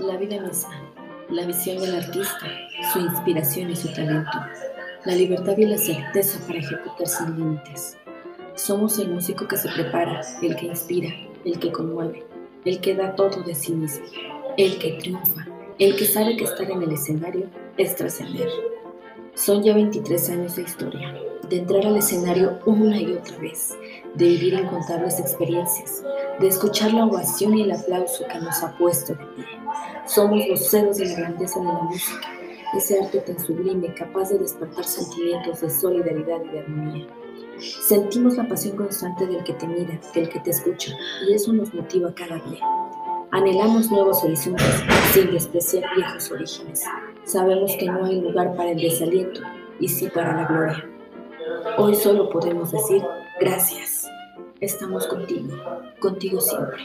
La vida misma, la visión del artista, su inspiración y su talento, la libertad y la certeza para ejecutar sin límites. Somos el músico que se prepara, el que inspira, el que conmueve, el que da todo de sí mismo, el que triunfa, el que sabe que estar en el escenario es trascender. Son ya 23 años de historia, de entrar al escenario una y otra vez, de vivir incontables experiencias, de escuchar la ovación y el aplauso que nos ha puesto de pie. Somos los ceros de la grandeza de la música, ese arte tan sublime capaz de despertar sentimientos de solidaridad y de armonía. Sentimos la pasión constante del que te mira, del que te escucha, y eso nos motiva cada día. Anhelamos nuevos horizontes sin despreciar viejos orígenes. Sabemos que no hay lugar para el desaliento y sí para la gloria. Hoy solo podemos decir gracias estamos contigo, contigo siempre.